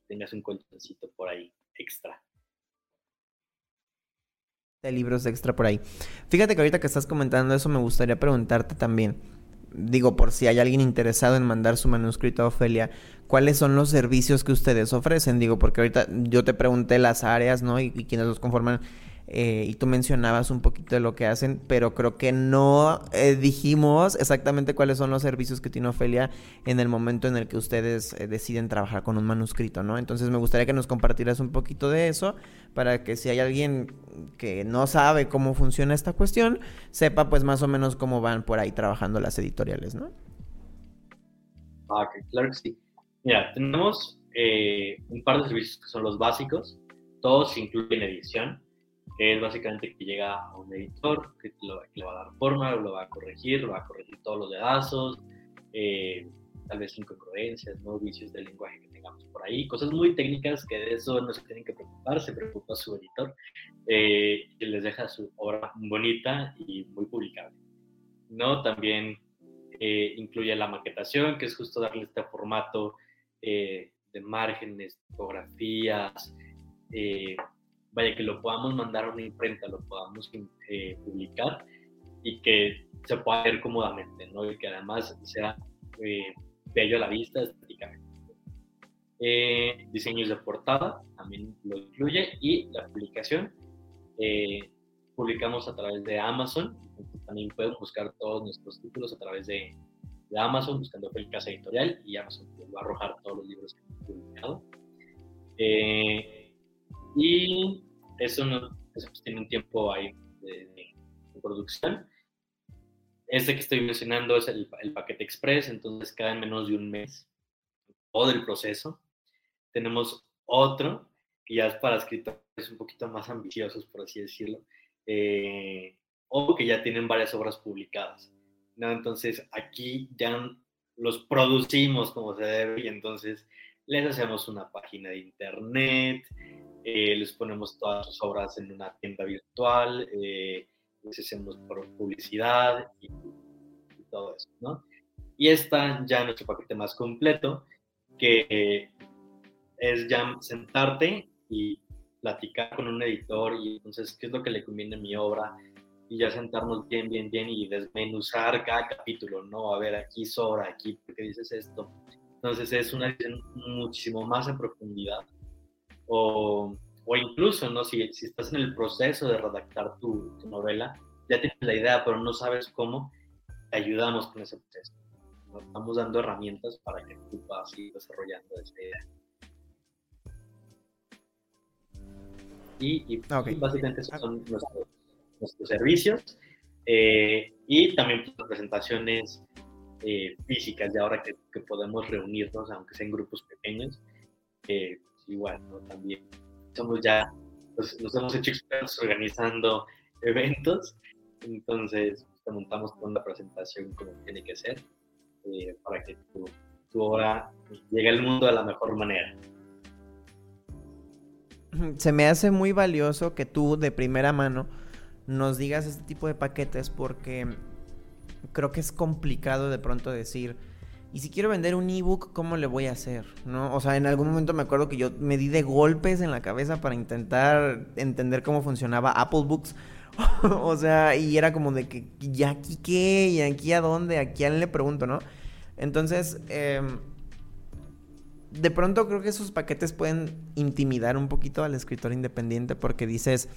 tengas un colchoncito por ahí extra de libros extra por ahí. Fíjate que ahorita que estás comentando eso me gustaría preguntarte también digo, por si hay alguien interesado en mandar su manuscrito a Ofelia, ¿cuáles son los servicios que ustedes ofrecen? Digo, porque ahorita yo te pregunté las áreas, ¿no? Y, quienes los conforman. Eh, y tú mencionabas un poquito de lo que hacen, pero creo que no eh, dijimos exactamente cuáles son los servicios que tiene Ofelia en el momento en el que ustedes eh, deciden trabajar con un manuscrito, ¿no? Entonces me gustaría que nos compartieras un poquito de eso para que si hay alguien que no sabe cómo funciona esta cuestión, sepa pues más o menos cómo van por ahí trabajando las editoriales, ¿no? Ah, claro que sí. Mira, tenemos un par de servicios que son los básicos, todos incluyen edición es básicamente que llega a un editor que, le va a dar forma, lo va a corregir, lo va a corregir todos los dedazos, eh, tal vez incongruencias, ¿no? vicios del lenguaje que tengamos por ahí, cosas muy técnicas que de eso no se tienen que preocupar, se preocupa su editor, eh, y les deja su obra bonita y muy publicable. ¿no? También eh, incluye la maquetación, que es justo darle este formato eh, de márgenes, fotografías, eh, vaya, que lo podamos mandar a una imprenta, lo podamos publicar y que se pueda ver cómodamente, ¿no? Y que además sea bello a la vista estéticamente. diseños de portada también lo incluye y la publicación publicamos a través de Amazon también pueden buscar todos nuestros títulos a través de, Amazon, buscando el Casa Editorial, y Amazon va a arrojar todos los libros que hemos publicado. Eh, y eso, no, pues, tiene un tiempo ahí de, producción. Este que estoy mencionando es el, el, paquete express, entonces queda en menos de un mes todo el proceso. Tenemos otro que ya es para escritores un poquito más ambiciosos, por así decirlo, eh, o que ya tienen varias obras publicadas. ¿no? Entonces aquí ya los producimos como se debe y entonces les hacemos una página de internet, eh, les ponemos todas sus obras en una tienda virtual, eh, les hacemos publicidad y, todo eso, ¿no? Y está ya nuestro paquete más completo, que es ya sentarte y platicar con un editor y entonces qué es lo que le conviene a mi obra, y ya sentarnos bien, bien, bien y desmenuzar cada capítulo, ¿no? A ver, aquí sobra, aquí, ¿por qué dices esto? Entonces es una edición muchísimo más en profundidad. O, o incluso, ¿no? Si, si, estás en el proceso de redactar tu, novela, ya tienes la idea, pero no sabes cómo, te ayudamos con ese proceso. Nos estamos dando herramientas para que tú puedas ir desarrollando esa idea. Y, y básicamente esos son nuestros nuestros servicios eh, y también pues, presentaciones eh, físicas de ahora que, podemos reunirnos, aunque sean grupos pequeños, eh, pues, igual, ¿no? También somos ya, pues, nos hemos hecho expertos organizando eventos, entonces te montamos toda una presentación como tiene que ser para que tu obra llegue al mundo de la mejor manera. Se me hace muy valioso que tú de primera mano nos digas este tipo de paquetes porque creo que es complicado de pronto decir, y si quiero vender un ebook, ¿cómo le voy a hacer? ¿No? O sea, en algún momento me acuerdo que yo me di de golpes en la cabeza para intentar entender cómo funcionaba Apple Books. o sea, y era como de que, ¿y aquí qué? ¿Y aquí a dónde? ¿A quién le pregunto, no? Entonces, em, de pronto creo que esos paquetes pueden intimidar un poquito al escritor independiente porque dices,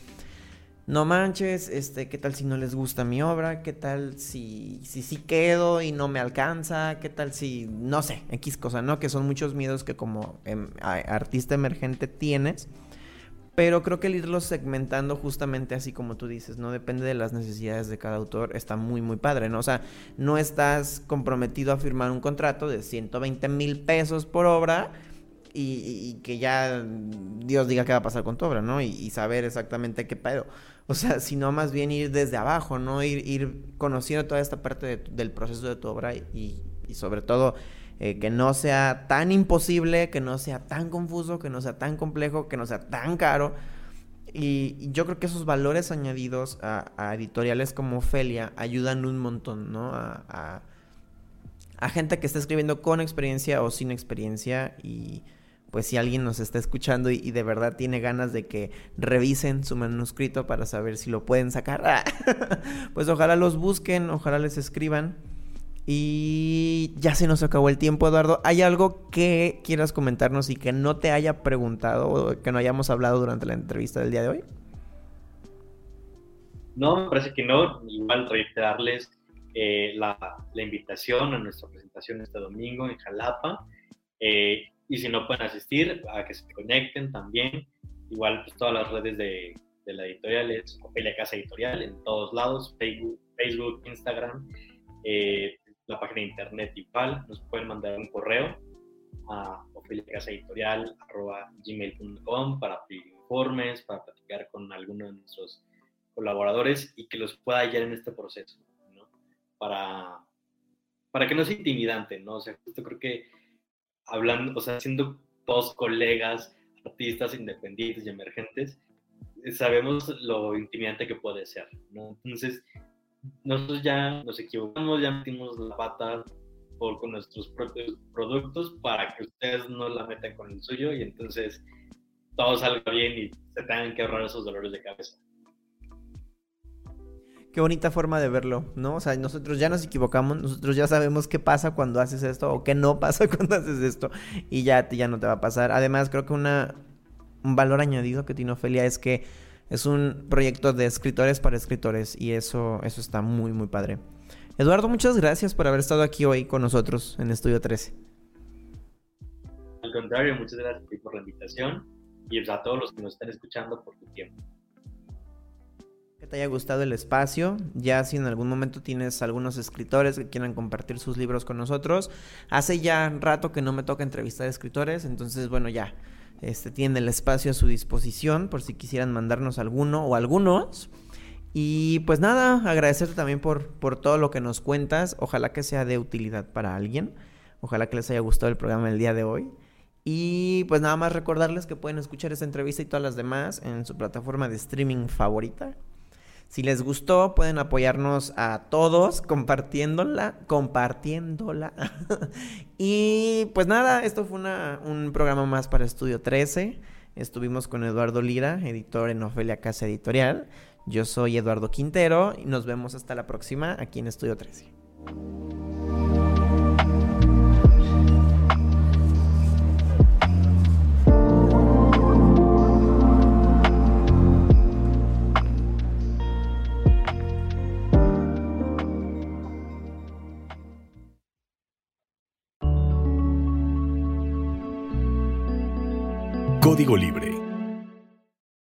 no manches, este, ¿qué tal si no les gusta mi obra? ¿Qué tal si si sí quedo y no me alcanza? ¿Qué tal si, no sé, X cosa, ¿no? Que son muchos miedos que como em, artista emergente tienes. Pero creo que el irlos segmentando justamente así como tú dices, ¿no? Depende de las necesidades de cada autor, está muy, muy padre, ¿no? O sea, no estás comprometido a firmar un contrato de 120 mil pesos por obra y, que ya Dios diga qué va a pasar con tu obra, ¿no? Y, saber exactamente qué pedo. O sea, sino más bien ir desde abajo, ¿no? Ir, ir conociendo toda esta parte del proceso de tu obra y, sobre todo eh, que no sea tan imposible, que no sea tan confuso, que no sea tan complejo, que no sea tan caro. Y, yo creo que esos valores añadidos a, editoriales como Ofelia ayudan un montón, ¿no? A, a gente que está escribiendo con experiencia o sin experiencia y pues si alguien nos está escuchando y, de verdad tiene ganas de que revisen su manuscrito para saber si lo pueden sacar, pues ojalá los busquen, ojalá les escriban. Y ya se nos acabó el tiempo, Eduardo. ¿Hay algo que quieras comentarnos y que no te haya preguntado o que no hayamos hablado durante la entrevista del día de hoy? No, me parece que no. Igual reiterarles eh, la, la, invitación a nuestra presentación este domingo en Jalapa. Eh, y si no pueden asistir, a que se conecten también. Igual pues, todas las redes de, de la editorial es Ofelia Casa Editorial en todos lados, Facebook, Facebook Instagram, eh, la página de internet igual. Nos pueden mandar un correo a gmail.com para pedir informes, para platicar con alguno de nuestros colaboradores y que los pueda hallar en este proceso, ¿no? Para, para que no sea intimidante, ¿no? O sea, justo creo que hablando, o sea, siendo todos colegas, artistas independientes y emergentes, sabemos lo intimidante que puede ser. Entonces, nosotros ya nos equivocamos, ya metimos la pata por, con nuestros propios productos para que ustedes no la metan con el suyo y entonces todo salga bien y se tengan que ahorrar esos dolores de cabeza. Qué bonita forma de verlo, ¿no? O sea, nosotros ya nos equivocamos, nosotros ya sabemos qué pasa cuando haces esto o qué no pasa cuando haces esto y ya, ya no te va a pasar. Además, creo que un valor añadido que tiene Ofelia es que es un proyecto de escritores para escritores y eso, eso está muy, muy padre. Eduardo, muchas gracias por haber estado aquí hoy con nosotros en Estudio 13. Al contrario, muchas gracias por la invitación y a todos los que nos están escuchando por tu tiempo te haya gustado el espacio. Ya si en algún momento tienes algunos escritores que quieran compartir sus libros con nosotros. Hace ya rato que no me toca entrevistar escritores, entonces bueno, ya este tienen el espacio a su disposición por si quisieran mandarnos alguno o algunos. Y pues nada, agradecerte también por, por todo lo que nos cuentas. Ojalá que sea de utilidad para alguien. Ojalá que les haya gustado el programa el día de hoy. Y pues nada más recordarles que pueden escuchar esta entrevista y todas las demás en su plataforma de streaming favorita. Si les gustó, pueden apoyarnos a todos compartiéndola, compartiéndola. y pues nada, esto fue un programa más para Estudio 13. Estuvimos con Eduardo Lira, editor en Ofelia Casa Editorial. Yo soy Eduardo Quintero y nos vemos hasta la próxima aquí en Estudio 13. Código Libre